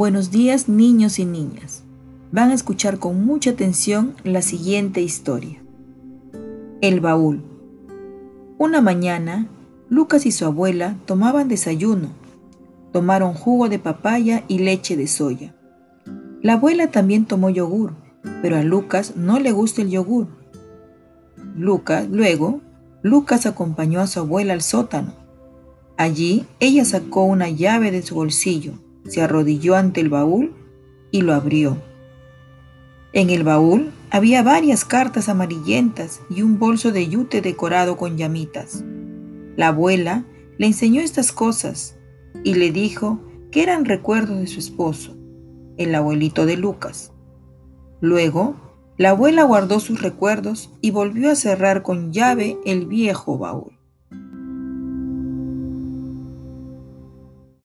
Buenos días niños y niñas. Van a escuchar con mucha atención la siguiente historia. El baúl. Una mañana, Lucas y su abuela tomaban desayuno. Tomaron jugo de papaya y leche de soya. La abuela también tomó yogur, pero a Lucas no le gusta el yogur. Lucas, luego, Lucas acompañó a su abuela al sótano. Allí ella sacó una llave de su bolsillo se arrodilló ante el baúl y lo abrió. En el baúl había varias cartas amarillentas y un bolso de yute decorado con llamitas. La abuela le enseñó estas cosas y le dijo que eran recuerdos de su esposo, el abuelito de Lucas. Luego, la abuela guardó sus recuerdos y volvió a cerrar con llave el viejo baúl.